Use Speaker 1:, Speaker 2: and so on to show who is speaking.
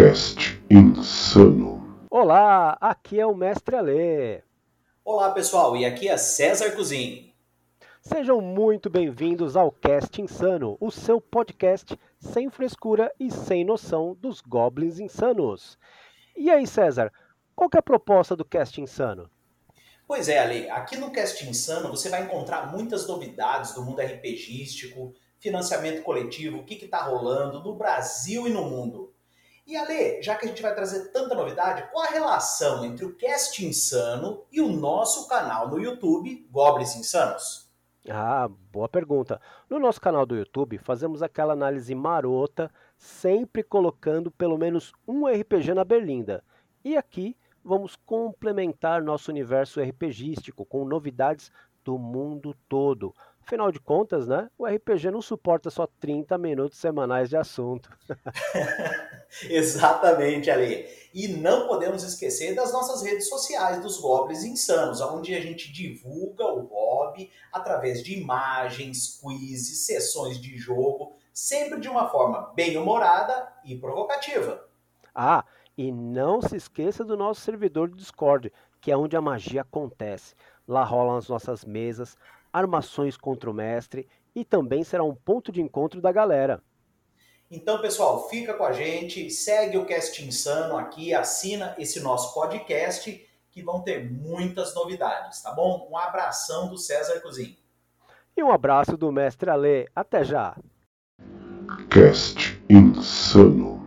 Speaker 1: Cast Insano.
Speaker 2: Olá, aqui é o Mestre Alê.
Speaker 3: Olá pessoal, e aqui é César Cozin.
Speaker 2: Sejam muito bem-vindos ao Cast Insano, o seu podcast sem frescura e sem noção dos goblins insanos. E aí, César, qual é a proposta do Cast Insano?
Speaker 3: Pois é, Ale, aqui no Cast Insano você vai encontrar muitas novidades do mundo RPGístico, financiamento coletivo, o que está rolando no Brasil e no mundo. E Ale, já que a gente vai trazer tanta novidade, qual a relação entre o Cast Insano e o nosso canal no YouTube, Goblins Insanos?
Speaker 2: Ah, boa pergunta. No nosso canal do YouTube, fazemos aquela análise marota, sempre colocando pelo menos um RPG na berlinda. E aqui vamos complementar nosso universo RPGístico com novidades do mundo todo. Afinal de contas, né, o RPG não suporta só 30 minutos semanais de assunto.
Speaker 3: Exatamente, Ale. E não podemos esquecer das nossas redes sociais dos Goblins Insanos, onde a gente divulga o hobby através de imagens, quizzes, sessões de jogo, sempre de uma forma bem humorada e provocativa.
Speaker 2: Ah, e não se esqueça do nosso servidor do Discord, que é onde a magia acontece. Lá rolam as nossas mesas, armações contra o mestre e também será um ponto de encontro da galera.
Speaker 3: Então, pessoal, fica com a gente, segue o Cast Insano aqui, assina esse nosso podcast, que vão ter muitas novidades, tá bom? Um abração do César Cozinho.
Speaker 2: E um abraço do mestre Alê. Até já!
Speaker 1: Cast Insano.